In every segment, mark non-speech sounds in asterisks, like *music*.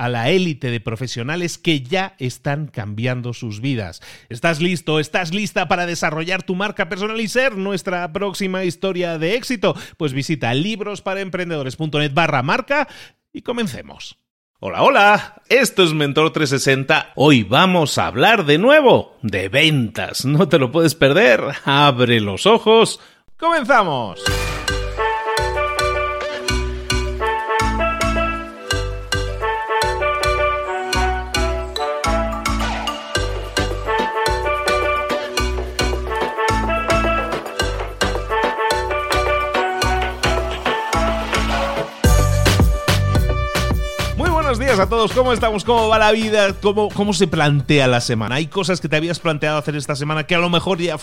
a la élite de profesionales que ya están cambiando sus vidas. ¿Estás listo? ¿Estás lista para desarrollar tu marca personal y ser nuestra próxima historia de éxito? Pues visita librosparaemprendedores.net barra marca y comencemos. Hola, hola, esto es Mentor 360. Hoy vamos a hablar de nuevo de ventas. No te lo puedes perder. Abre los ojos. ¡Comenzamos! A todos, ¿cómo estamos? ¿Cómo va la vida? ¿Cómo, ¿Cómo se plantea la semana? ¿Hay cosas que te habías planteado hacer esta semana que a lo mejor ya,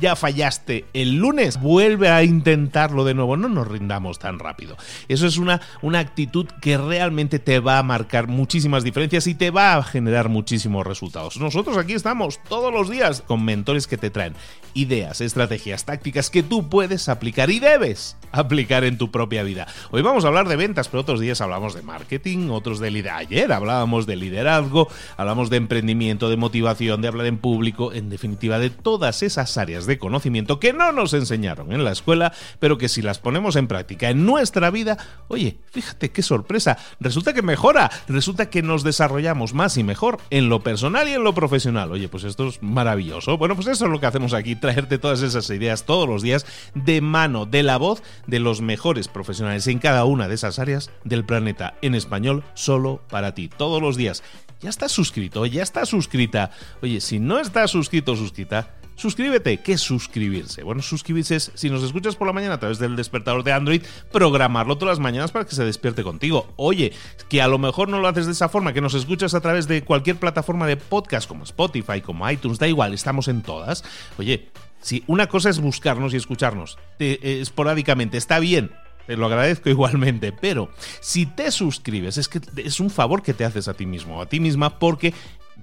ya fallaste el lunes? Vuelve a intentarlo de nuevo, no nos rindamos tan rápido. Eso es una, una actitud que realmente te va a marcar muchísimas diferencias y te va a generar muchísimos resultados. Nosotros aquí estamos todos los días con mentores que te traen ideas, estrategias, tácticas que tú puedes aplicar y debes aplicar en tu propia vida. Hoy vamos a hablar de ventas, pero otros días hablamos de marketing, otros de liderazgo ayer hablábamos de liderazgo, hablamos de emprendimiento, de motivación, de hablar en público, en definitiva de todas esas áreas de conocimiento que no nos enseñaron en la escuela, pero que si las ponemos en práctica en nuestra vida, oye, fíjate qué sorpresa, resulta que mejora, resulta que nos desarrollamos más y mejor en lo personal y en lo profesional. Oye, pues esto es maravilloso. Bueno, pues eso es lo que hacemos aquí, traerte todas esas ideas todos los días de mano, de la voz de los mejores profesionales en cada una de esas áreas del planeta en español solo para ti todos los días. Ya estás suscrito, ya estás suscrita. Oye, si no estás suscrito suscrita, suscríbete. ¿Qué es suscribirse? Bueno, suscribirse es, si nos escuchas por la mañana a través del despertador de Android, programarlo todas las mañanas para que se despierte contigo. Oye, que a lo mejor no lo haces de esa forma, que nos escuchas a través de cualquier plataforma de podcast como Spotify, como iTunes, da igual, estamos en todas. Oye, si una cosa es buscarnos y escucharnos eh, esporádicamente, está bien, te lo agradezco *laughs* igualmente, pero si te suscribes, es que es un favor que te haces a ti mismo, a ti misma, porque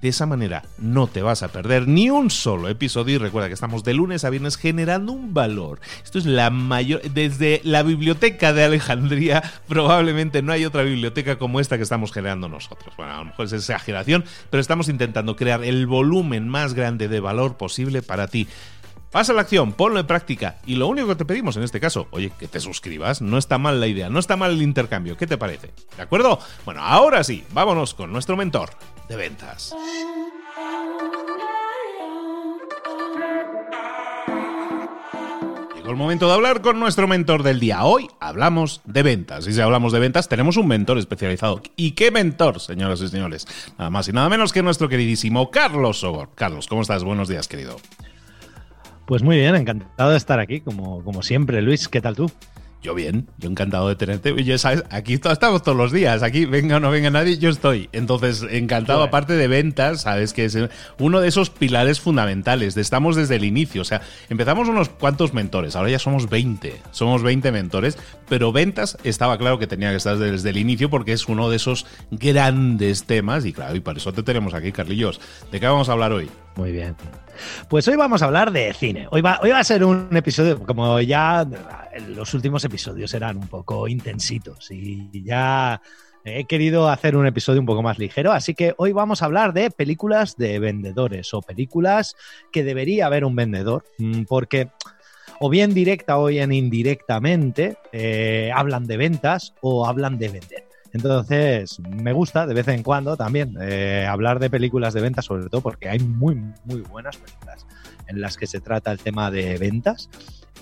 de esa manera no te vas a perder ni un solo episodio y recuerda que estamos de lunes a viernes generando un valor. Esto es la mayor... Desde la biblioteca de Alejandría probablemente no hay otra biblioteca como esta que estamos generando nosotros. Bueno, a lo mejor es exageración, pero estamos intentando crear el volumen más grande de valor posible para ti. Pasa la acción, ponlo en práctica y lo único que te pedimos en este caso, oye, que te suscribas, no está mal la idea, no está mal el intercambio, ¿qué te parece? ¿De acuerdo? Bueno, ahora sí, vámonos con nuestro mentor de ventas. Llegó el momento de hablar con nuestro mentor del día. Hoy hablamos de ventas. Y si hablamos de ventas, tenemos un mentor especializado. ¿Y qué mentor, señoras y señores? Nada más y nada menos que nuestro queridísimo Carlos Sogor. Carlos, ¿cómo estás? Buenos días, querido. Pues muy bien, encantado de estar aquí, como, como siempre. Luis, ¿qué tal tú? Yo bien, yo encantado de tenerte. Y ya sabes, aquí estamos todos los días. Aquí venga o no venga nadie, yo estoy. Entonces, encantado, aparte de ventas, sabes que es uno de esos pilares fundamentales. Estamos desde el inicio. O sea, empezamos unos cuantos mentores. Ahora ya somos 20. Somos 20 mentores. Pero ventas estaba claro que tenía que estar desde el inicio porque es uno de esos grandes temas. Y claro, y por eso te tenemos aquí, Carlillos. ¿De qué vamos a hablar hoy? Muy bien. Pues hoy vamos a hablar de cine. Hoy va, hoy va a ser un episodio, como ya los últimos episodios eran un poco intensitos y ya he querido hacer un episodio un poco más ligero, así que hoy vamos a hablar de películas de vendedores o películas que debería haber un vendedor, mm, porque o bien directa o bien indirectamente eh, hablan de ventas o hablan de vender. Entonces, me gusta de vez en cuando también eh, hablar de películas de ventas, sobre todo porque hay muy, muy buenas películas en las que se trata el tema de ventas.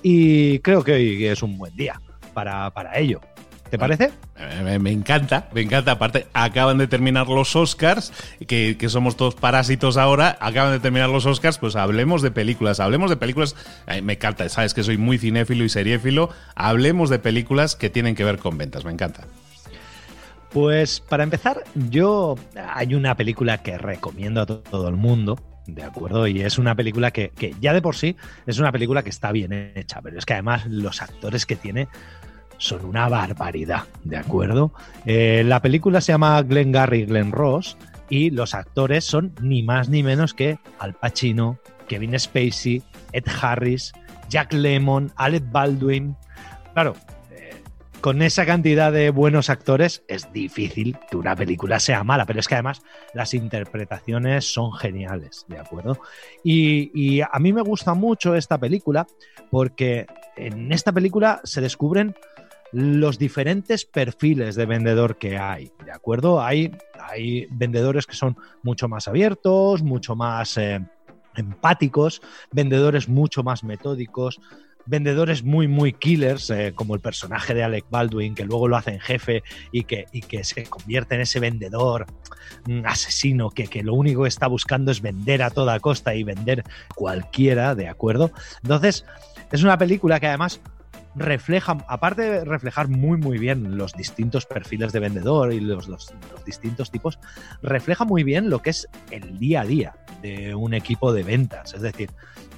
Y creo que hoy es un buen día para, ello. ¿Te parece? Me, encanta, me encanta. Aparte, acaban de terminar los Oscars, que, que, somos todos parásitos ahora. Acaban de terminar los Oscars, pues hablemos de películas. Hablemos de películas. me encanta, sabes que soy muy cinéfilo y seriéfilo. Hablemos de películas que tienen que ver con ventas. Me encanta. Pues para empezar, yo hay una película que recomiendo a todo el mundo, ¿de acuerdo? Y es una película que, ya de por sí es una película que está bien hecha, pero es que además los actores que tiene son una barbaridad, ¿de acuerdo? Eh, la película se llama Glenn Garry y Glenn Ross y los actores son ni más ni menos que Al Pacino, Kevin Spacey, Ed Harris, Jack Lemmon, Alec Baldwin. Claro, con esa cantidad de buenos actores es difícil que una película sea mala, pero es que además las interpretaciones son geniales, ¿de acuerdo? Y, a mí me gusta mucho esta película porque en esta película se descubren los diferentes perfiles de vendedor que hay, ¿de acuerdo? Hay, hay vendedores que son mucho más abiertos, mucho más... Eh, empáticos, vendedores mucho más metódicos, vendedores muy, muy killers, eh, como el personaje de Alec Baldwin, que luego lo hace en jefe y que, que se convierte en ese vendedor mm, asesino que, que, lo único que está buscando es vender a toda costa y vender cualquiera, ¿de acuerdo? Entonces, es una película que además refleja, aparte de reflejar muy muy bien los distintos perfiles de vendedor y los, los, distintos tipos, refleja muy bien lo que es el día a día de un equipo de ventas. Es decir,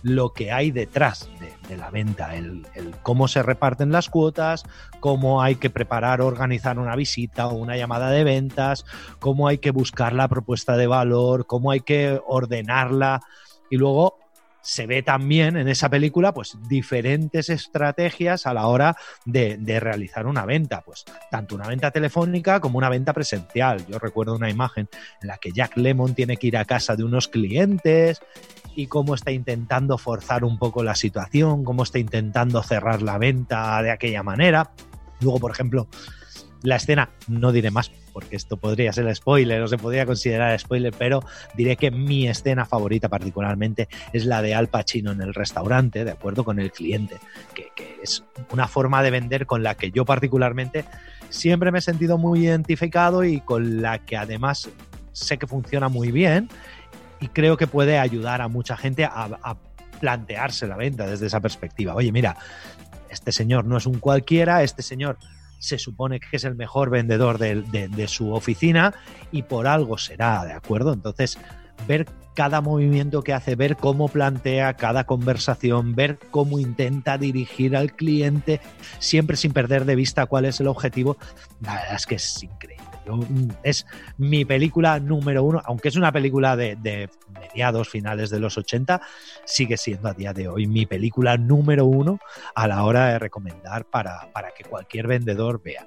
lo que hay detrás de, la venta, el, cómo se reparten las cuotas, cómo hay que preparar organizar una visita o una llamada de ventas, cómo hay que buscar la propuesta de valor, cómo hay que ordenarla y luego se ve también en esa película pues diferentes estrategias a la hora de, de, realizar una venta, pues tanto una venta telefónica como una venta presencial. Yo recuerdo una imagen en la que Jack Lemon tiene que ir a casa de unos clientes y cómo está intentando forzar un poco la situación, cómo está intentando cerrar la venta de aquella manera. Luego, por ejemplo, la escena, no diré más porque esto podría ser spoiler o se podría considerar spoiler, pero diré que mi escena favorita particularmente es la de Al Pacino en el restaurante, de acuerdo con el cliente, que, que es una forma de vender con la que yo particularmente siempre me he sentido muy identificado y con la que además sé que funciona muy bien y creo que puede ayudar a mucha gente a, plantearse la venta desde esa perspectiva. Oye, mira, este señor no es un cualquiera, este señor se supone que es el mejor vendedor de, su oficina y por algo será, ¿de acuerdo? Entonces, ver cada movimiento que hace, ver cómo plantea cada conversación, ver cómo intenta dirigir al cliente, siempre sin perder de vista cuál es el objetivo, la verdad es que es increíble. Mm, es mi película número uno, aunque es una película de, mediados, finales de los 80, sigue siendo a día de hoy mi película número uno a la hora de recomendar para, para que cualquier vendedor vea.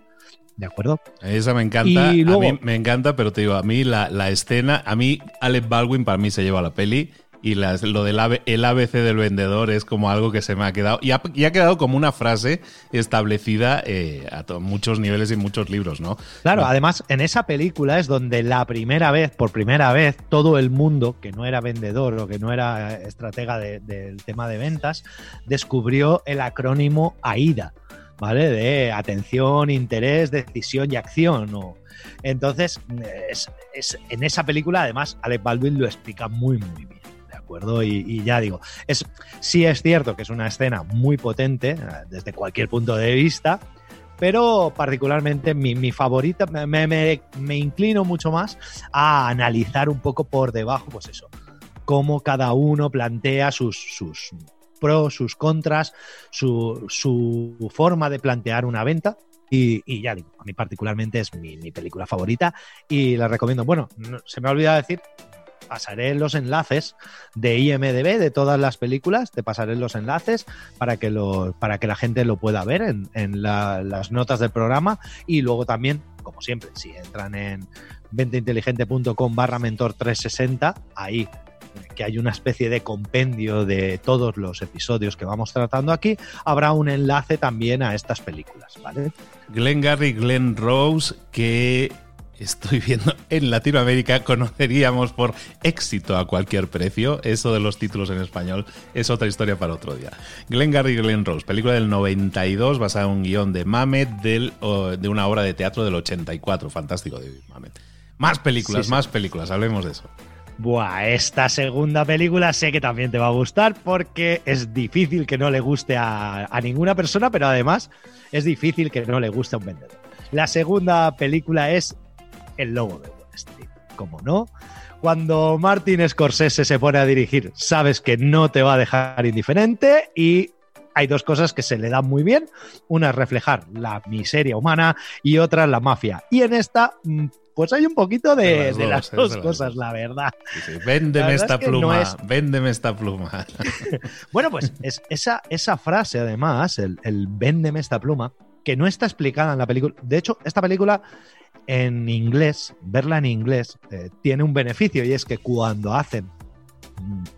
¿De acuerdo? Esa me encanta. a mí me encanta, pero te digo, a mí la, la escena, a mí Alec Baldwin para mí se lleva la peli y lo del el ABC del vendedor es como algo que se me ha quedado y ha, quedado como una frase establecida eh, a muchos niveles y muchos libros, ¿no? Claro, además en esa película es donde la primera vez, por primera vez, todo el mundo que no era vendedor o que no era estratega del tema de ventas, descubrió el acrónimo AIDA. ¿Vale? De atención, interés, decisión y acción. Entonces, es, en esa película, además, Alec Baldwin lo explica muy, muy bien acuerdo? Y, ya digo, es, sí es cierto que es una escena muy potente eh, desde cualquier punto de vista, pero particularmente mi, favorita, me, me, inclino mucho más a analizar un poco por debajo, pues eso, cómo cada uno plantea sus, sus pros, sus contras, su, su forma de plantear una venta. Y, ya digo, a mí particularmente es mi, mi, película favorita y la recomiendo. Bueno, se me ha olvidado decir, pasaré los enlaces de IMDB de todas las películas, te pasaré los enlaces para que, lo, para que la gente lo pueda ver en, en las notas del programa y luego también, como siempre, si entran en venteinteligente.com barra mentor 360, ahí que hay una especie de compendio de todos los episodios que vamos tratando aquí, habrá un enlace también a estas películas, ¿vale? Glenn Gary, Glenn Rose, que estoy viendo en Latinoamérica conoceríamos por éxito a cualquier precio. Eso de los títulos en español es otra historia para otro día. Glenn Gary y Glenn Rose, película del 92 basada en un guion de Mamet del, de una obra de teatro del 84. Fantástico David Mamet. Más películas, más películas, hablemos de eso. Buah, esta segunda película sé que también te va a gustar porque es difícil que no le guste a, a ninguna persona, pero además es difícil que no le guste a un vendedor. La segunda película es el logo de Wall Street. Como no, cuando Martin Scorsese se pone a dirigir, sabes que no te va a dejar indiferente y hay dos cosas que se le dan muy bien. Una es reflejar la miseria humana y otra la mafia. Y en esta, mm, pues hay un poquito de, las dos, cosas, la verdad. Véndeme esta pluma, véndeme esta pluma. bueno, pues es esa, esa frase, además, el, el véndeme esta pluma, que no está explicada en la película. De hecho, esta película en inglés, verla en inglés, eh, tiene un beneficio y es que cuando hacen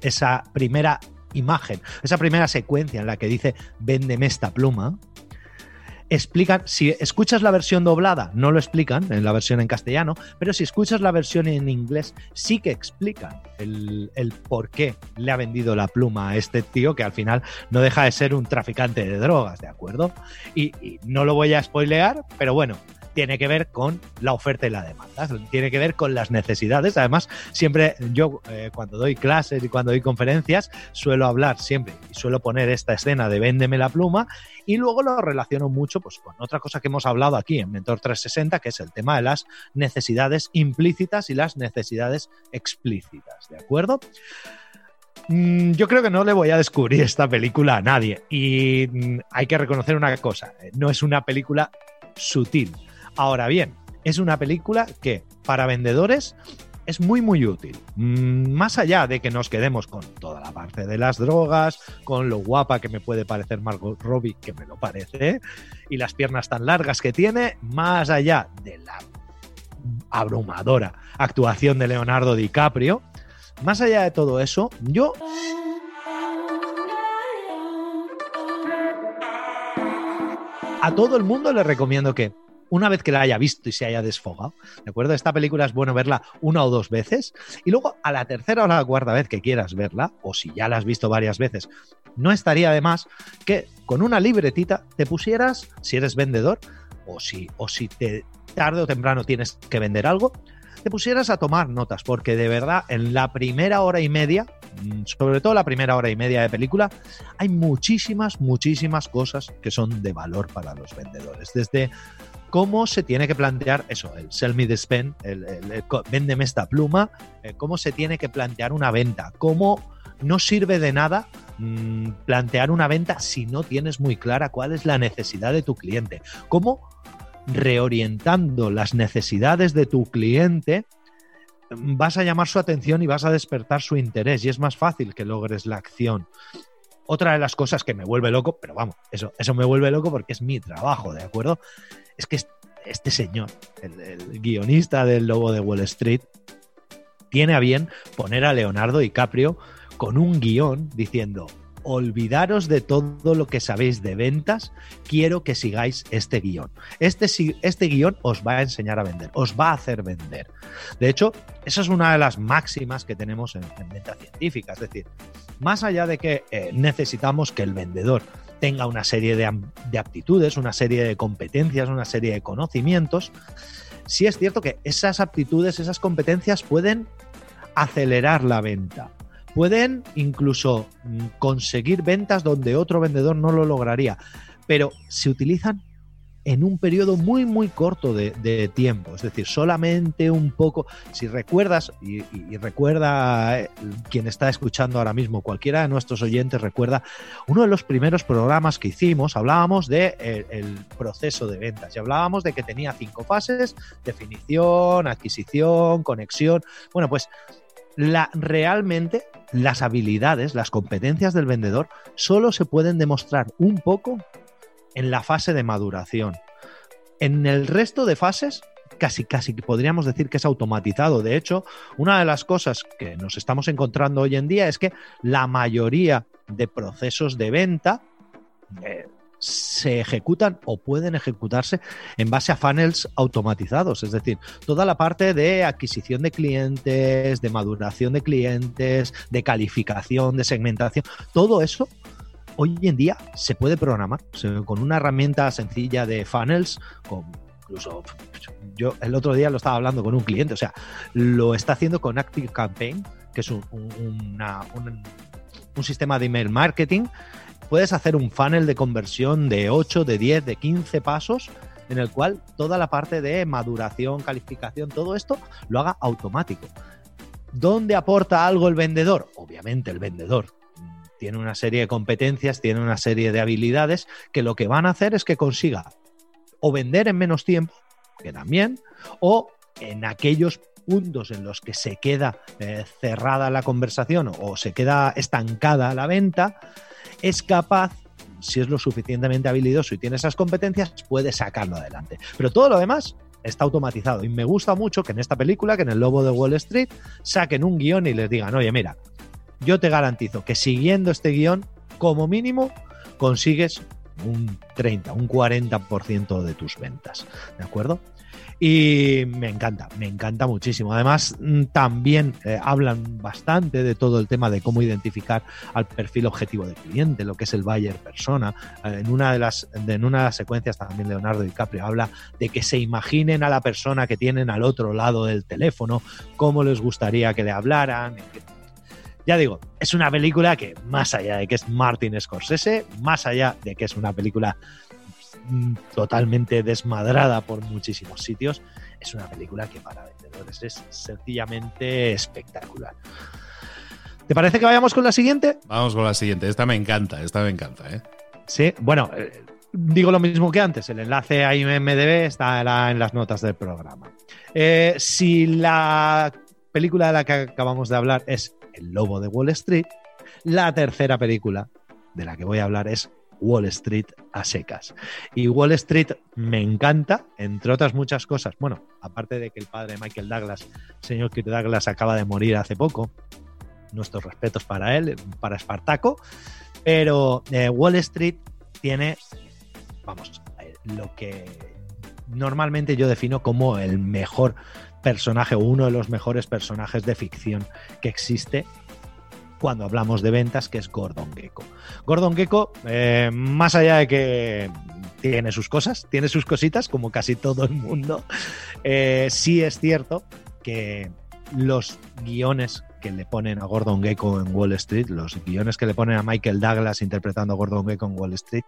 esa primera imagen, esa primera secuencia en la que dice véndeme esta pluma, explican, si escuchas la versión doblada, no lo explican en la versión en castellano, pero si escuchas la versión en inglés, sí que explican el, por qué le ha vendido la pluma a este tío, que al final no deja de ser un traficante de drogas, ¿de acuerdo? Y, y no lo voy a spoilear, pero bueno, tiene que ver con la oferta y la demanda, tiene que ver con las necesidades. Además, siempre yo eh, cuando doy clases y cuando doy conferencias suelo hablar siempre y suelo poner esta escena de véndeme la pluma y luego lo relaciono mucho pues, con otra cosa que hemos hablado aquí en Mentor 360, que es el tema de las necesidades implícitas y las necesidades explícitas, ¿de acuerdo? Mm, yo creo que no le voy a descubrir esta película a nadie. Y mm, hay que reconocer una cosa, eh, no es una película sutil. Ahora bien, es una película que para vendedores es muy muy útil. Mm, más allá de que nos quedemos con toda la parte de las drogas, con lo guapa que me puede parecer Margot Robbie, que me lo parece, y las piernas tan largas que tiene, más allá de la abrumadora actuación de Leonardo DiCaprio, más allá de todo eso, yo a todo el mundo le recomiendo que una vez que la haya visto y se haya desfogado, ¿de acuerdo? Esta película es bueno verla una o dos veces y luego a la tercera o la cuarta vez que quieras verla, o si ya la has visto varias veces, no estaría de más que con una libretita te pusieras, si eres vendedor, o si, o si te, tarde o temprano tienes que vender algo, te pusieras a tomar notas, porque de verdad en la primera hora y media, mm, sobre todo la primera hora y media de película, hay muchísimas, muchísimas cosas que son de valor para los vendedores. Desde cómo se tiene que plantear eso, el sell me the spend, el, véndeme esta pluma, eh, cómo se tiene que plantear una venta, cómo no sirve de nada mm, plantear una venta si no tienes muy clara cuál es la necesidad de tu cliente, cómo reorientando las necesidades de tu cliente mm, vas a llamar su atención y vas a despertar su interés y es más fácil que logres la acción. Otra de las cosas que me vuelve loco, pero vamos, eso, eso me vuelve loco porque es mi trabajo, ¿de acuerdo? Es que este señor, el, guionista del Lobo de Wall Street, tiene a bien poner a Leonardo DiCaprio con un guion diciendo, olvidaros de todo lo que sabéis de ventas, quiero que sigáis este guion. Este, este guion os va a enseñar a vender, os va a hacer vender. De hecho, esa es una de las máximas que tenemos en, venta científica, es decir, más allá de que eh, necesitamos que el vendedor tenga una serie de, aptitudes, una serie de competencias, una serie de conocimientos, sí es cierto que esas aptitudes, esas competencias pueden acelerar la venta, pueden incluso mm, conseguir ventas donde otro vendedor no lo lograría, pero se utilizan en un periodo muy, muy corto de, tiempo. Es decir, solamente un poco, si recuerdas, y, recuerda eh, quien está escuchando ahora mismo, cualquiera de nuestros oyentes recuerda, uno de los primeros programas que hicimos, hablábamos del de el proceso de ventas y hablábamos de que tenía cinco fases, definición, adquisición, conexión. Bueno, pues la, realmente las habilidades, las competencias del vendedor solo se pueden demostrar un poco en la fase de maduración. En el resto de fases, casi, casi podríamos decir que es automatizado. De hecho, una de las cosas que nos estamos encontrando hoy en día es que la mayoría de procesos de venta eh, se ejecutan o pueden ejecutarse en base a funnels automatizados, es decir, toda la parte de adquisición de clientes, de maduración de clientes, de calificación, de segmentación, todo eso hoy en día se puede programar con una herramienta sencilla de funnels, incluso yo el otro día lo estaba hablando con un cliente, o sea, lo está haciendo con Active Campaign, que es un, un, sistema de email marketing. Puedes hacer un funnel de conversión de 8, de 10, de 15 pasos en el cual toda la parte de maduración, calificación, todo esto lo haga automático. ¿Dónde aporta algo el vendedor? Obviamente el vendedor tiene una serie de competencias, tiene una serie de habilidades que lo que van a hacer es que consiga o vender en menos tiempo, que también, o en aquellos puntos en los que se queda eh, cerrada la conversación o se queda estancada la venta, es capaz, si es lo suficientemente habilidoso y tiene esas competencias, puede sacarlo adelante. Pero todo lo demás está automatizado. Y me gusta mucho que en esta película, que en El Lobo de Wall Street, saquen un guion y les digan, oye, mira, yo te garantizo que siguiendo este guion, como mínimo, consigues un 30, un 40% de tus ventas. ¿De acuerdo? Y me encanta, me encanta muchísimo. Además, mm, también eh, hablan bastante de todo el tema de cómo identificar al perfil objetivo del cliente, lo que es el buyer persona. Eh, en, una de las, en una de las secuencias también Leonardo DiCaprio habla de que se imaginen a la persona que tienen al otro lado del teléfono, cómo les gustaría que le hablaran, ya digo, es una película que más allá de que es Martin Scorsese, más allá de que es una película mm, totalmente desmadrada por muchísimos sitios, es una película que para vendedores es sencillamente espectacular. ¿Te parece que vayamos con la siguiente? Vamos con la siguiente. Esta me encanta, esta me encanta, ¿eh? Sí, bueno, eh, digo lo mismo que antes. El enlace a IMDB está en las notas del programa. Eh, si la película de la que acabamos de hablar es el Lobo de Wall Street, la tercera película de la que voy a hablar es Wall Street a secas. Y Wall Street me encanta, entre otras muchas cosas. Bueno, aparte de que el padre de Michael Douglas, señor Kirk Douglas, acaba de morir hace poco. Nuestros respetos para él, para Espartaco. Pero eh, Wall Street tiene, vamos, eh, lo que normalmente yo defino como el mejor personaje o uno de los mejores personajes de ficción que existe cuando hablamos de ventas, que es Gordon Gecko. Gordon Gecko, eh, más allá de que tiene sus cosas, tiene sus cositas, como casi todo el mundo, eh, sí es cierto que los guiones que le ponen a Gordon Gecko en Wall Street, los guiones que le ponen a Michael Douglas interpretando a Gordon Gecko en Wall Street,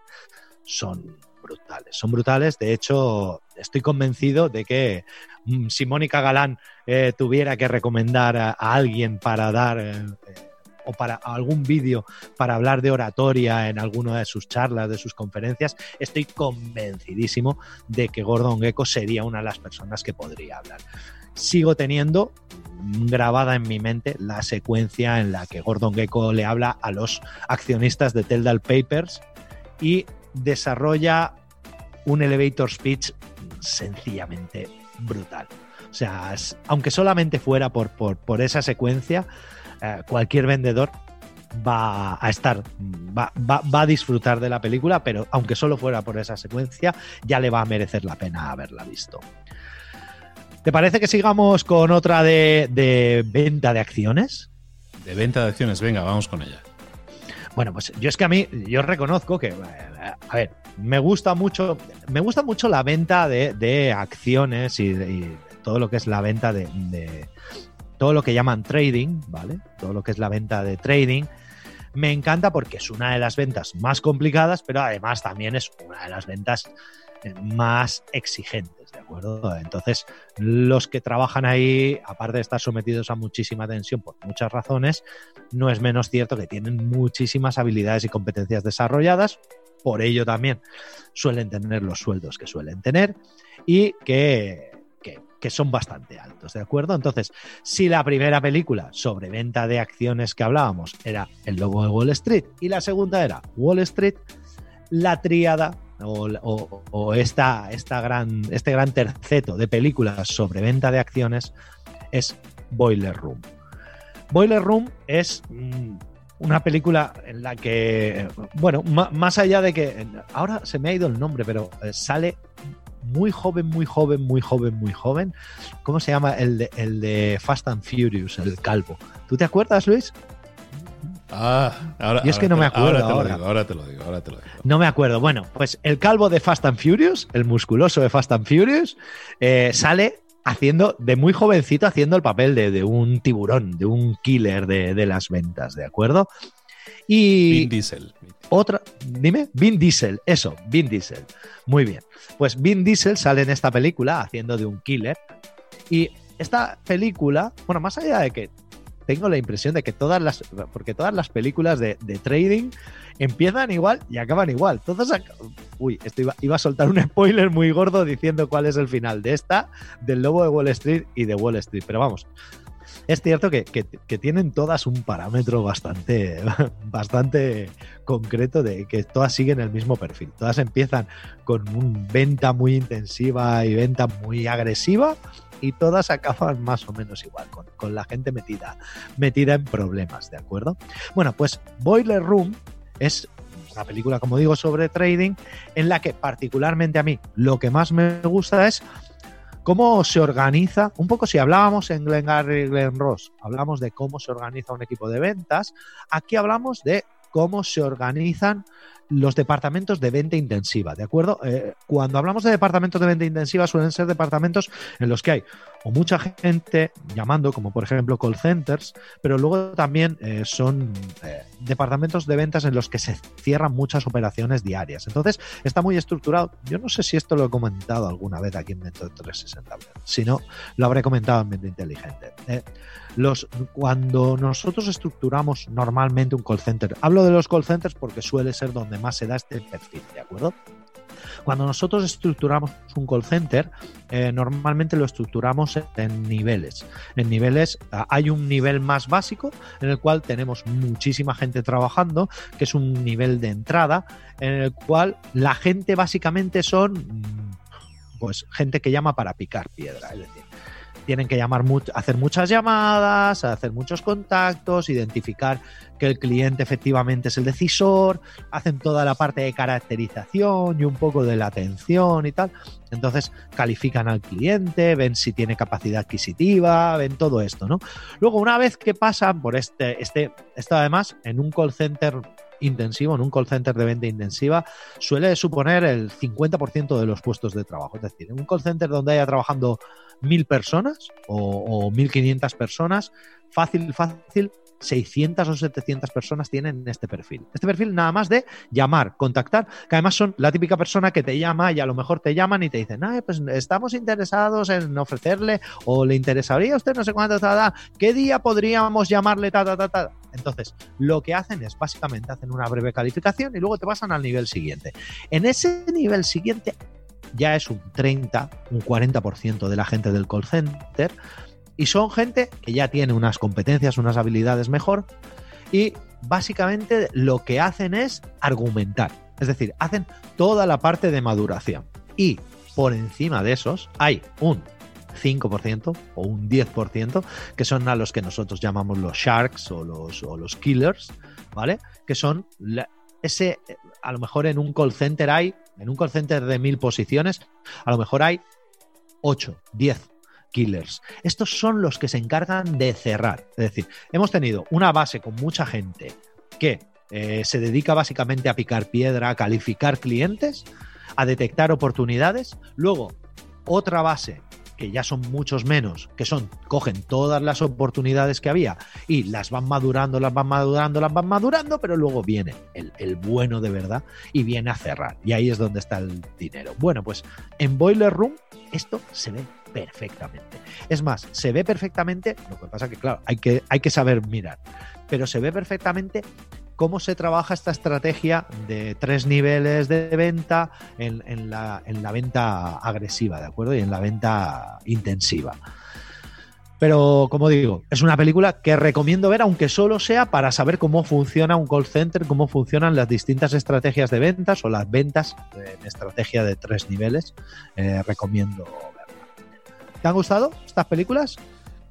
son brutales. Son brutales. De hecho, estoy convencido de que mm, si Mónica Galán eh, tuviera que recomendar a, alguien para dar eh, eh, o para algún vídeo para hablar de oratoria en alguna de sus charlas, de sus conferencias, estoy convencidísimo de que Gordon Gecko sería una de las personas que podría hablar. Sigo teniendo grabada en mi mente la secuencia en la que Gordon Gecko le habla a los accionistas de Teldal Papers y desarrolla un elevator speech sencillamente brutal. O sea, aunque solamente fuera por, por, esa secuencia, eh, cualquier vendedor va a estar, va, va, a disfrutar de la película, pero aunque solo fuera por esa secuencia, ya le va a merecer la pena haberla visto. ¿Te parece que sigamos con otra de, de venta de acciones? De venta de acciones, venga, vamos con ella. Bueno, pues yo es que a mí, yo reconozco que, a ver, me gusta mucho, me gusta mucho la venta de, acciones y, todo lo que es la venta de, todo lo que llaman trading, ¿vale? Todo lo que es la venta de trading. Me encanta porque es una de las ventas más complicadas, pero además también es una de las ventas eh, más exigentes, ¿de acuerdo? Entonces, los que trabajan ahí, aparte de estar sometidos a muchísima tensión por muchas razones, no es menos cierto que tienen muchísimas habilidades y competencias desarrolladas, por ello también suelen tener los sueldos que suelen tener y que, que, son bastante altos, ¿de acuerdo? Entonces, si la primera película sobre venta de acciones que hablábamos era El Lobo de Wall Street y la segunda era Wall Street, la tríada o, esta, esta gran, este gran terceto de películas sobre venta de acciones es Boiler Room. Boiler Room es mm, una película en la que, bueno, más allá de que, ahora se me ha ido el nombre, pero eh, sale muy joven, muy joven, muy joven, muy joven. ¿Cómo se llama? El el de Fast and Furious, el calvo. ¿Tú te acuerdas, Luis? Ah, ahora, y es que no me acuerdo. Ahora te, ahora. Lo digo, ahora te lo digo, ahora te lo digo. No me acuerdo. Bueno, pues el calvo de Fast and Furious, el musculoso de Fast and Furious, eh, sale haciendo, de muy jovencito, haciendo el papel de, de un tiburón, de un killer de, de, las ventas, ¿de acuerdo? Y Vin Diesel. Otra, dime, Vin Diesel, eso, Vin Diesel. Muy bien. Pues Vin Diesel sale en esta película haciendo de un killer. Y esta película, bueno, más allá de que tengo la impresión de que todas las, porque todas las películas de, de trading empiezan igual y acaban igual. Todos ac Uy, esto iba, iba, a soltar un spoiler muy gordo diciendo cuál es el final de esta, del Lobo de Wall Street y de Wall Street. Pero vamos, es cierto que, que, que, tienen todas un parámetro bastante, *laughs* bastante concreto de que todas siguen el mismo perfil. Todas empiezan con una venta muy intensiva y venta muy agresiva y todas acaban más o menos igual, con, con la gente metida, metida en problemas, ¿de acuerdo? Bueno, pues Boiler Room es una película, como digo, sobre trading, en la que particularmente a mí lo que más me gusta es cómo se organiza, un poco si hablábamos en Glengarry y Glen Ross, hablamos de cómo se organiza un equipo de ventas, aquí hablamos de cómo se organizan los departamentos de venta intensiva, ¿de acuerdo? Eh, cuando hablamos de departamentos de venta intensiva suelen ser departamentos en los que hay o mucha gente llamando, como por ejemplo call centers, pero luego también eh, son eh, departamentos de ventas en los que se cierran muchas operaciones diarias. Entonces está muy estructurado. Yo no sé si esto lo he comentado alguna vez aquí en Método 360, si no, lo habré comentado en Mente Inteligente. los, cuando nosotros estructuramos normalmente un call center, hablo de los call centers porque suele ser donde más se da este perfil, ¿de acuerdo? Cuando nosotros estructuramos un call center, eh, normalmente lo estructuramos en niveles. En niveles hay un nivel más básico en el cual tenemos muchísima gente trabajando, que es un nivel de entrada, en el cual la gente básicamente son pues gente que llama para picar piedra, es decir, tienen que llamar, hacer muchas llamadas, hacer muchos contactos, identificar que el cliente efectivamente es el decisor, hacen toda la parte de caracterización y un poco de la atención y tal. Entonces califican al cliente, ven si tiene capacidad adquisitiva, ven todo esto, ¿no? Luego, una vez que pasan por este, este, esto además en un call center intensivo, en un call center de venta intensiva, suele suponer el 50% de los puestos de trabajo. Es decir, en un call center donde haya trabajando mil personas o, o 1500 personas, fácil, fácil, 600 o 700 personas tienen este perfil. Este perfil nada más de llamar, contactar, que además son la típica persona que te llama y a lo mejor te llaman y te dicen, ah, pues estamos interesados en ofrecerle o le interesaría a usted no sé cuánto, ta, ta, ¿qué día podríamos llamarle, ta, ta, ta, ta? Entonces, lo que hacen es básicamente hacen una breve calificación y luego te pasan al nivel siguiente. En ese nivel siguiente ya es un 30, un 40% de la gente del call center y son gente que ya tiene unas competencias, unas habilidades mejor y básicamente lo que hacen es argumentar. Es decir, hacen toda la parte de maduración. Y por encima de esos hay un 5% o un 10%, que son a los que nosotros llamamos los sharks o los, o los killers, ¿vale? Que son ese, a lo mejor en un call center hay, en un call center de mil posiciones, a lo mejor hay 8, 10 killers. Estos son los que se encargan de cerrar. Es decir, hemos tenido una base con mucha gente que eh, se dedica básicamente a picar piedra, a calificar clientes, a detectar oportunidades. Luego, otra base que ya son muchos menos, que son, cogen todas las oportunidades que había y las van madurando, las van madurando, las van madurando, pero luego viene el, el bueno de verdad y viene a cerrar. Y ahí es donde está el dinero. Bueno, pues en Boiler Room esto se ve perfectamente. Es más, se ve perfectamente, lo que pasa que claro, hay que, hay que saber mirar, pero se ve perfectamente cómo se trabaja esta estrategia de tres niveles de venta en, la, en la venta agresiva, ¿de acuerdo? Y en la venta intensiva. Pero como digo, es una película que recomiendo ver, aunque solo sea para saber cómo funciona un call center, cómo funcionan las distintas estrategias de ventas o las ventas en estrategia de tres niveles. Eh, recomiendo verla. ¿Te han gustado estas películas?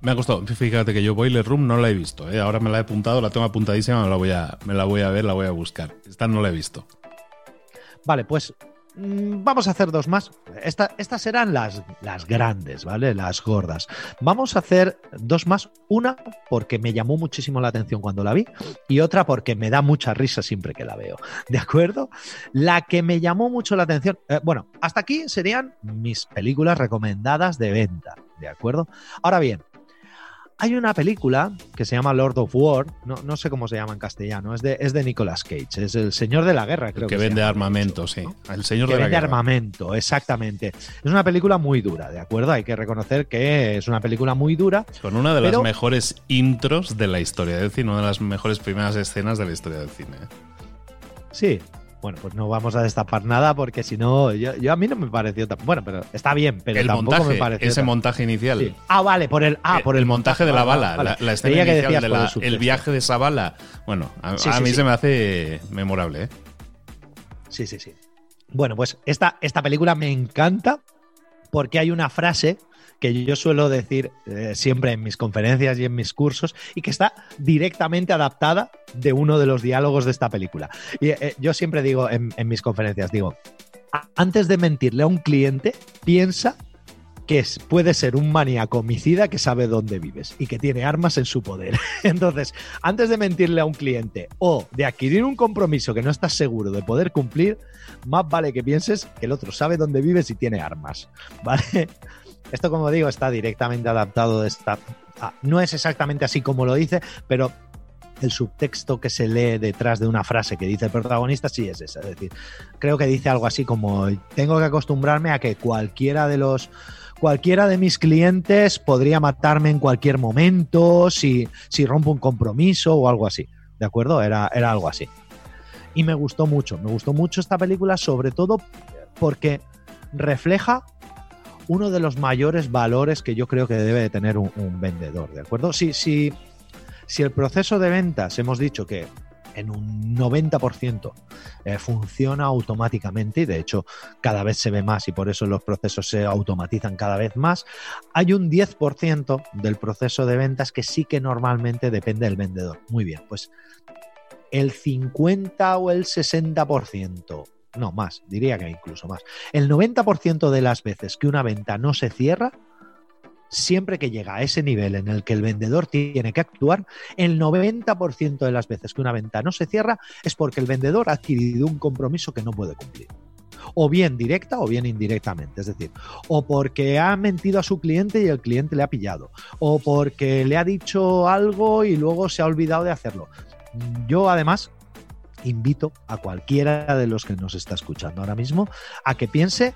Me ha gustado. Fíjate que yo Boiler Room no la he visto. ¿eh? Ahora me la he apuntado, la tengo apuntadísima, me la, voy a, me la voy a ver, la voy a buscar. Esta no la he visto. Vale, pues mm, vamos a hacer dos más. estas serán las, las grandes, ¿vale? Las gordas. Vamos a hacer dos más. Una porque me llamó muchísimo la atención cuando la vi y otra porque me da mucha risa siempre que la veo. ¿De acuerdo? La que me llamó mucho la atención. Eh, bueno, hasta aquí serían mis películas recomendadas de venta. ¿De acuerdo? Ahora bien, hay una película que se llama Lord of War, no, sé cómo se llama en castellano, es de, es de Nicolas Cage, es el señor de la guerra, creo que, que vende armamento, sí. El señor de la vende armamento, exactamente. Es una película muy dura, ¿de acuerdo? Hay que reconocer que es una película muy dura. Con una de las mejores intros de la historia del cine, una de las mejores primeras escenas de la historia del cine. Sí, bueno, pues no vamos a destapar nada porque si no, yo, a mí no me pareció tan bueno, pero está bien, pero tampoco me pareció ese montaje inicial. Ah, vale, por el ah, por el, montaje, de la bala, la, escena inicial de el viaje de esa bala. Bueno, a, mí se me hace memorable, ¿eh? Sí, sí, sí. Bueno, pues esta, esta película me encanta porque hay una frase que yo suelo decir eh, siempre en mis conferencias y en mis cursos y que está directamente adaptada de uno de los diálogos de esta película. Y eh, yo siempre digo en, mis conferencias, digo, antes de mentirle a un cliente, piensa que puede ser un maníaco homicida que sabe dónde vives y que tiene armas en su poder. *laughs* Entonces, antes de mentirle a un cliente o de adquirir un compromiso que no estás seguro de poder cumplir, más vale que pienses que el otro sabe dónde vives y tiene armas. *laughs* ¿Vale? Esto, como digo, está directamente adaptado de esta. No es exactamente así como lo dice, pero el subtexto que se lee detrás de una frase que dice el protagonista sí es esa. Es decir, creo que dice algo así como: Tengo que acostumbrarme a que cualquiera de los. Cualquiera de mis clientes podría matarme en cualquier momento si, si rompo un compromiso o algo así. ¿De acuerdo? Era, era algo así. Y me gustó mucho, me gustó mucho esta película, sobre todo porque refleja uno de los mayores valores que yo creo que debe de tener un, vendedor, ¿de acuerdo? Si, si, si el proceso de ventas hemos dicho que en un 90% eh, funciona automáticamente y de hecho cada vez se ve más y por eso los procesos se automatizan cada vez más. Hay un 10% del proceso de ventas que sí que normalmente depende del vendedor. Muy bien, pues el 50 o el 60% no más, diría que incluso más. El 90% de las veces que una venta no se cierra, siempre que llega a ese nivel en el que el vendedor tiene que actuar, el 90% de las veces que una venta no se cierra es porque el vendedor ha adquirido un compromiso que no puede cumplir. O bien directa o bien indirectamente. Es decir, o porque ha mentido a su cliente y el cliente le ha pillado. O porque le ha dicho algo y luego se ha olvidado de hacerlo. Yo además invito a cualquiera de los que nos está escuchando ahora mismo a que piense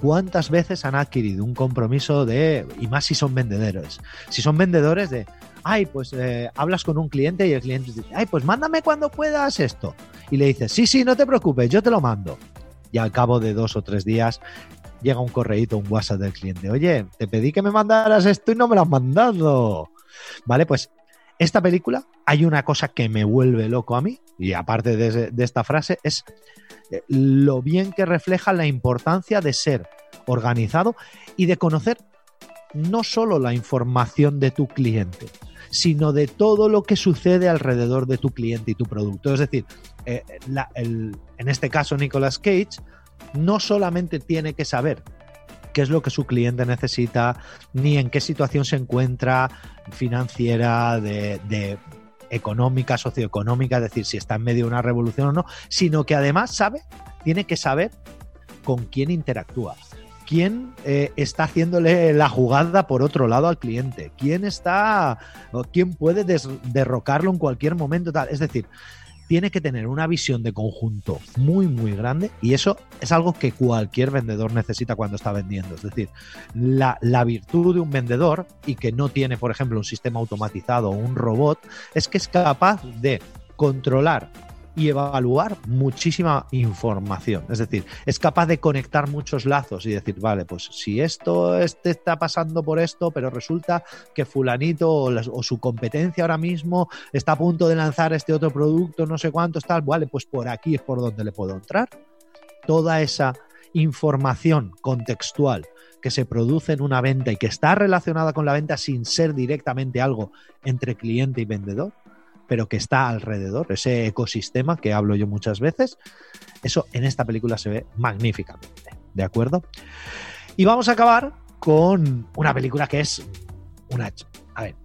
cuántas veces han adquirido un compromiso de, y más si son vendedores, si son vendedores de, ay, pues eh, hablas con un cliente y el cliente dice, ay, pues mándame cuando puedas esto. Y le dices, sí, sí, no te preocupes, yo te lo mando. Y al cabo de dos o tres días llega un correíto, un WhatsApp del cliente, oye, te pedí que me mandaras esto y no me lo has mandado. Vale, pues esta película hay una cosa que me vuelve loco a mí, y aparte de, esta frase, es eh, lo bien que refleja la importancia de ser organizado y de conocer no solo la información de tu cliente, sino de todo lo que sucede alrededor de tu cliente y tu producto. Es decir, eh, en este caso Nicolas Cage no solamente tiene que saber qué es lo que su cliente necesita, ni en qué situación se encuentra financiera, de, económica, socioeconómica, es decir, si está en medio de una revolución o no, sino que además sabe, tiene que saber con quién interactúa. quién eh, está haciéndole la jugada por otro lado al cliente, quién está, quién puede derrocarlo en cualquier momento, tal. Es decir, tiene que tener una visión de conjunto muy, muy grande y eso es algo que cualquier vendedor necesita cuando está vendiendo. Es decir, la, la, virtud de un vendedor y que no tiene, por ejemplo, un sistema automatizado o un robot, es que es capaz de controlar y evaluar muchísima información. Es decir, es capaz de conectar muchos lazos y decir, vale, pues si esto este está pasando por esto, pero resulta que fulanito o, su competencia ahora mismo está a punto de lanzar este otro producto, no sé cuánto, tal, vale, pues por aquí es por donde le puedo entrar. Toda esa información contextual que se produce en una venta y que está relacionada con la venta sin ser directamente algo entre cliente y vendedor, pero que está alrededor, ese ecosistema que hablo yo muchas veces, eso en esta película se ve magníficamente, ¿de acuerdo? Y vamos a acabar con una película que es una... A ver,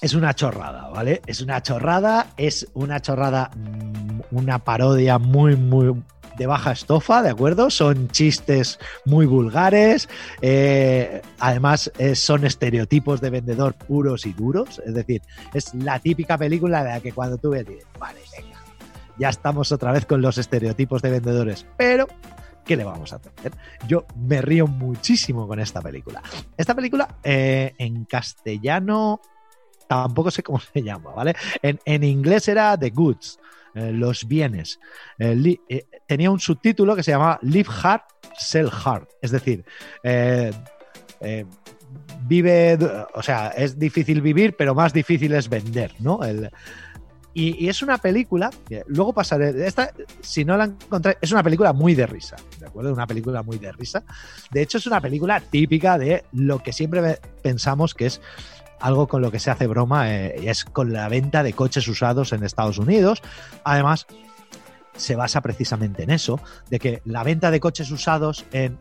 es una chorrada, ¿vale? Es una chorrada, es una chorrada, mm, una parodia muy, muy, de baja estofa, ¿de acuerdo? Son chistes muy vulgares, eh, además eh, son estereotipos de vendedor puros y duros, es decir, es la típica película de la que cuando tú ves, vale, venga, ya estamos otra vez con los estereotipos de vendedores, pero ¿qué le vamos a hacer? Yo me río muchísimo con esta película. Esta película eh, en castellano tampoco sé cómo *laughs* se llama, ¿vale? En, en inglés era The Goods, los bienes. Tenía un subtítulo que se llamaba Live Hard, Sell Hard. Es decir, vive, o sea, es difícil vivir, pero más difícil es vender, ¿no? y, es una película, luego pasaré, esta, si no la encontré, es una película muy de risa, ¿de acuerdo? Una película muy de risa. De hecho, es una película típica de lo que siempre pensamos que es algo con lo que se hace broma eh, es con la venta de coches usados en Estados Unidos. Además, se basa precisamente en eso, de que la venta de coches usados en,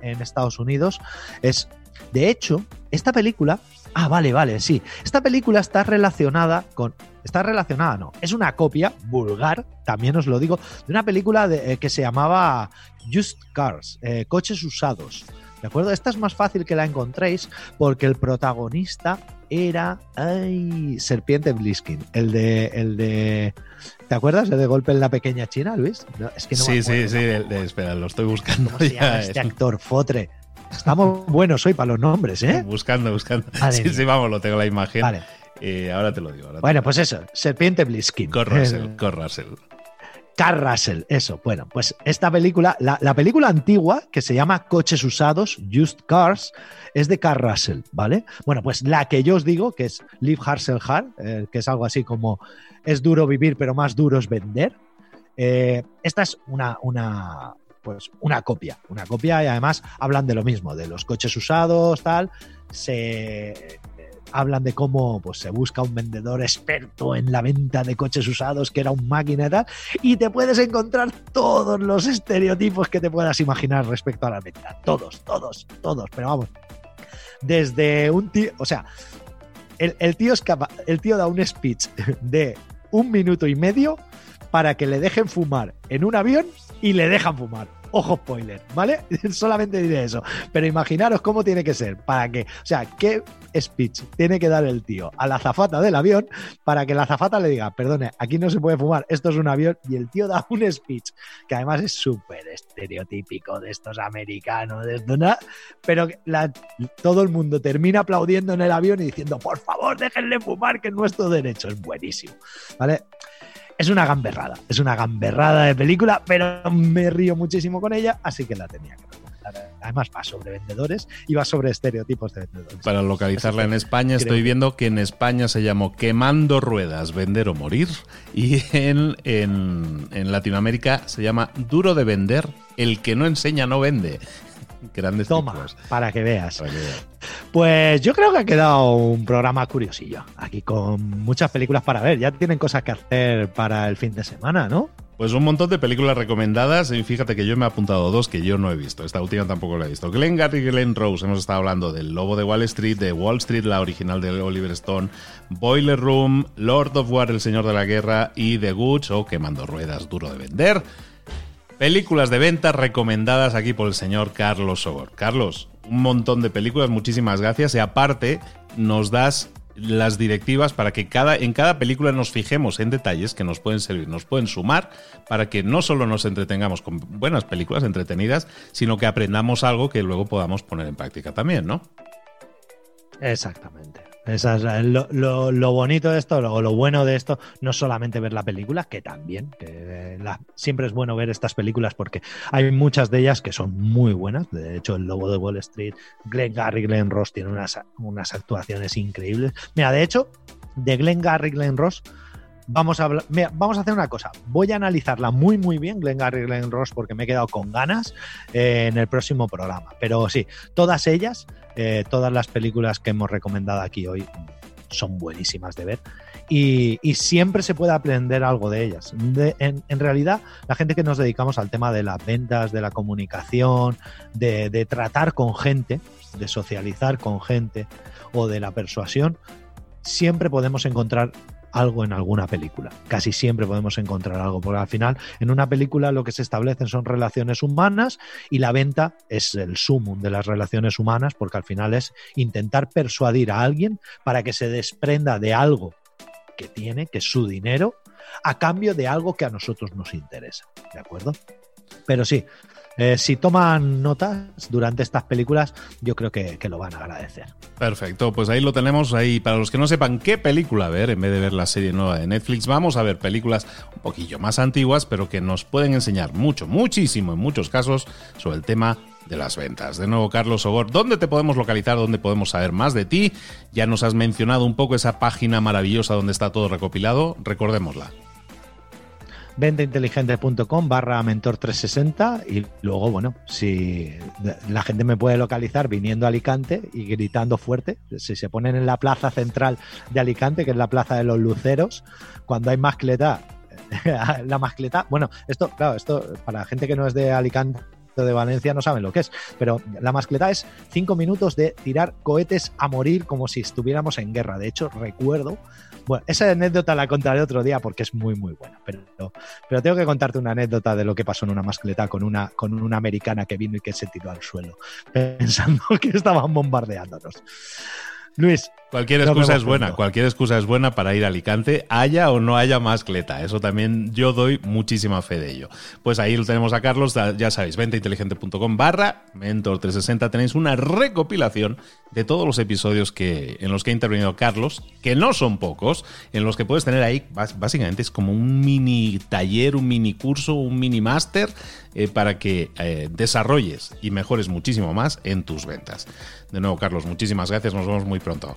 Estados Unidos es, de hecho, esta película, ah, vale, vale, sí, esta película está relacionada con, está relacionada, no, es una copia vulgar, también os lo digo, de una película eh, que se llamaba Just Cars, eh, coches usados. ¿De acuerdo? Esta es más fácil que la encontréis porque el protagonista era ay, Serpiente Bliskin, el de, el de. ¿Te acuerdas? De golpe en la pequeña China, Luis. es que no sí, sí, sí. espera, lo estoy buscando. este actor? Fotre. Estamos buenos hoy para los nombres, ¿eh? Buscando, buscando. sí, sí, vamos, lo tengo la imagen. Vale. Eh, ahora te lo digo. bueno, pues eso, Serpiente Bliskin. Corrasel, *laughs* Corrasel. Car Russell, eso. Bueno, pues esta película, la, película antigua que se llama Coches Usados, Just Cars, es de Car Russell, ¿vale? Bueno, pues la que yo os digo, que es Live Hard Sell Hard, eh, que es algo así como es duro vivir, pero más duro es vender. Eh, esta es una, una, pues una copia, una copia y además hablan de lo mismo, de los coches usados, tal. Se hablan de cómo pues, se busca un vendedor experto en la venta de coches usados, que era un máquina y tal, y te puedes encontrar todos los estereotipos que te puedas imaginar respecto a la venta. Todos, todos, todos, pero vamos. Desde un tío, o sea, el, el tío, el tío da un speech de un minuto y medio para que le dejen fumar en un avión y le dejan fumar. Ojo spoiler, ¿vale? *laughs* Solamente diré eso. Pero imaginaros cómo tiene que ser para que, o sea, qué speech tiene que dar el tío a la azafata del avión para que la azafata le diga, perdone, aquí no se puede fumar, esto es un avión, y el tío da un speech que además es súper estereotípico de estos americanos, de esto, pero todo el mundo termina aplaudiendo en el avión y diciendo, por favor, déjenle fumar, que es nuestro derecho. Es buenísimo, ¿vale? Es una gamberrada, es una gamberrada de película, pero me río muchísimo con ella, así que la tenía que recomendar. Además va sobre vendedores y va sobre estereotipos de vendedores. Para localizarla en España estoy viendo que en España se llamó Quemando Ruedas, Vender o Morir y en, en Latinoamérica se llama Duro de Vender, el que no enseña no vende. Grandes Toma, para que, veas. Pues yo creo que ha quedado un programa curiosillo. Aquí con muchas películas para ver. Ya tienen cosas que hacer para el fin de semana, ¿no? Pues un montón de películas recomendadas y fíjate que yo me he apuntado dos que yo no he visto. Esta última tampoco la he visto. Glenn Gary y Glenn Rose. Hemos estado hablando del Lobo de Wall Street, de Wall Street, la original de Oliver Stone, Boiler Room, Lord of War, El Señor de la Guerra y The Goods o Quemando Ruedas, Duro de Vender. Películas de venta recomendadas aquí por el señor Carlos Sogor. Carlos, un montón de películas, muchísimas gracias. Y aparte, nos das las directivas para que cada, en cada película nos fijemos en detalles que nos pueden servir, nos pueden sumar para que no solo nos entretengamos con buenas películas entretenidas, sino que aprendamos algo que luego podamos poner en práctica también, ¿no? Exactamente. Esa es lo, bonito de esto, o lo, bueno de esto, no solamente ver la película, que también, que siempre es bueno ver estas películas porque hay muchas de ellas que son muy buenas. De hecho, El Lobo de Wall Street, Glenn Garry, Glenn Ross tienen unas, unas actuaciones increíbles. Mira, de hecho, de Glenn Garry, Glenn Ross, vamos a hablar, vamos a hacer una cosa. Voy a analizarla muy, muy bien, Glenn Garry, Glenn Ross, porque me he quedado con ganas eh, en el próximo programa. Pero sí, todas ellas eh, todas las películas que hemos recomendado aquí hoy son buenísimas de ver y, siempre se puede aprender algo de ellas. en, realidad, la gente que nos dedicamos al tema de las ventas, de la comunicación, de, de tratar con gente, de socializar con gente o de la persuasión, siempre podemos encontrar algo en alguna película. Casi siempre podemos encontrar algo, porque al final en una película lo que se establecen son relaciones humanas y la venta es el sumum de las relaciones humanas, porque al final es intentar persuadir a alguien para que se desprenda de algo que tiene, que es su dinero, a cambio de algo que a nosotros nos interesa. ¿De acuerdo? Pero sí, eh, si toman notas durante estas películas, yo creo que, lo van a agradecer. Perfecto, pues ahí lo tenemos. Ahí, para los que no sepan qué película ver, en vez de ver la serie nueva de Netflix, vamos a ver películas un poquillo más antiguas, pero que nos pueden enseñar mucho, muchísimo en muchos casos sobre el tema de las ventas. De nuevo, Carlos Ogor, ¿dónde te podemos localizar? ¿Dónde podemos saber más de ti? Ya nos has mencionado un poco esa página maravillosa donde está todo recopilado. Recordémosla ventainteligente.com barra mentor 360 y luego, bueno, si la gente me puede localizar viniendo a Alicante y gritando fuerte, si se ponen en la plaza central de Alicante, que es la plaza de los luceros, cuando hay mascleta, *laughs* la mascleta, bueno, esto, claro, esto para la gente que no es de Alicante de Valencia no saben lo que es, pero la mascleta es cinco minutos de tirar cohetes a morir como si estuviéramos en guerra. De hecho, recuerdo bueno, esa anécdota la contaré otro día porque es muy, muy buena. Pero, pero tengo que contarte una anécdota de lo que pasó en una mascleta con una, con una americana que vino y que se tiró al suelo, *laughs* pensando que estaban bombardeándonos. Luis. Cualquier excusa es buena, cualquier excusa es buena para ir a Alicante, haya o no haya mascleta. Eso también yo doy muchísima fe de ello. Pues ahí lo tenemos a Carlos, ya sabéis, ventainteligente.com barra Mentor360 tenéis una recopilación de todos los episodios que, en los que ha intervenido Carlos, que no son pocos, en los que puedes tener ahí, básicamente es como un mini taller, un mini curso, un mini máster eh, para que eh, desarrolles y mejores muchísimo más en tus ventas. De nuevo, Carlos, muchísimas gracias, nos vemos muy pronto.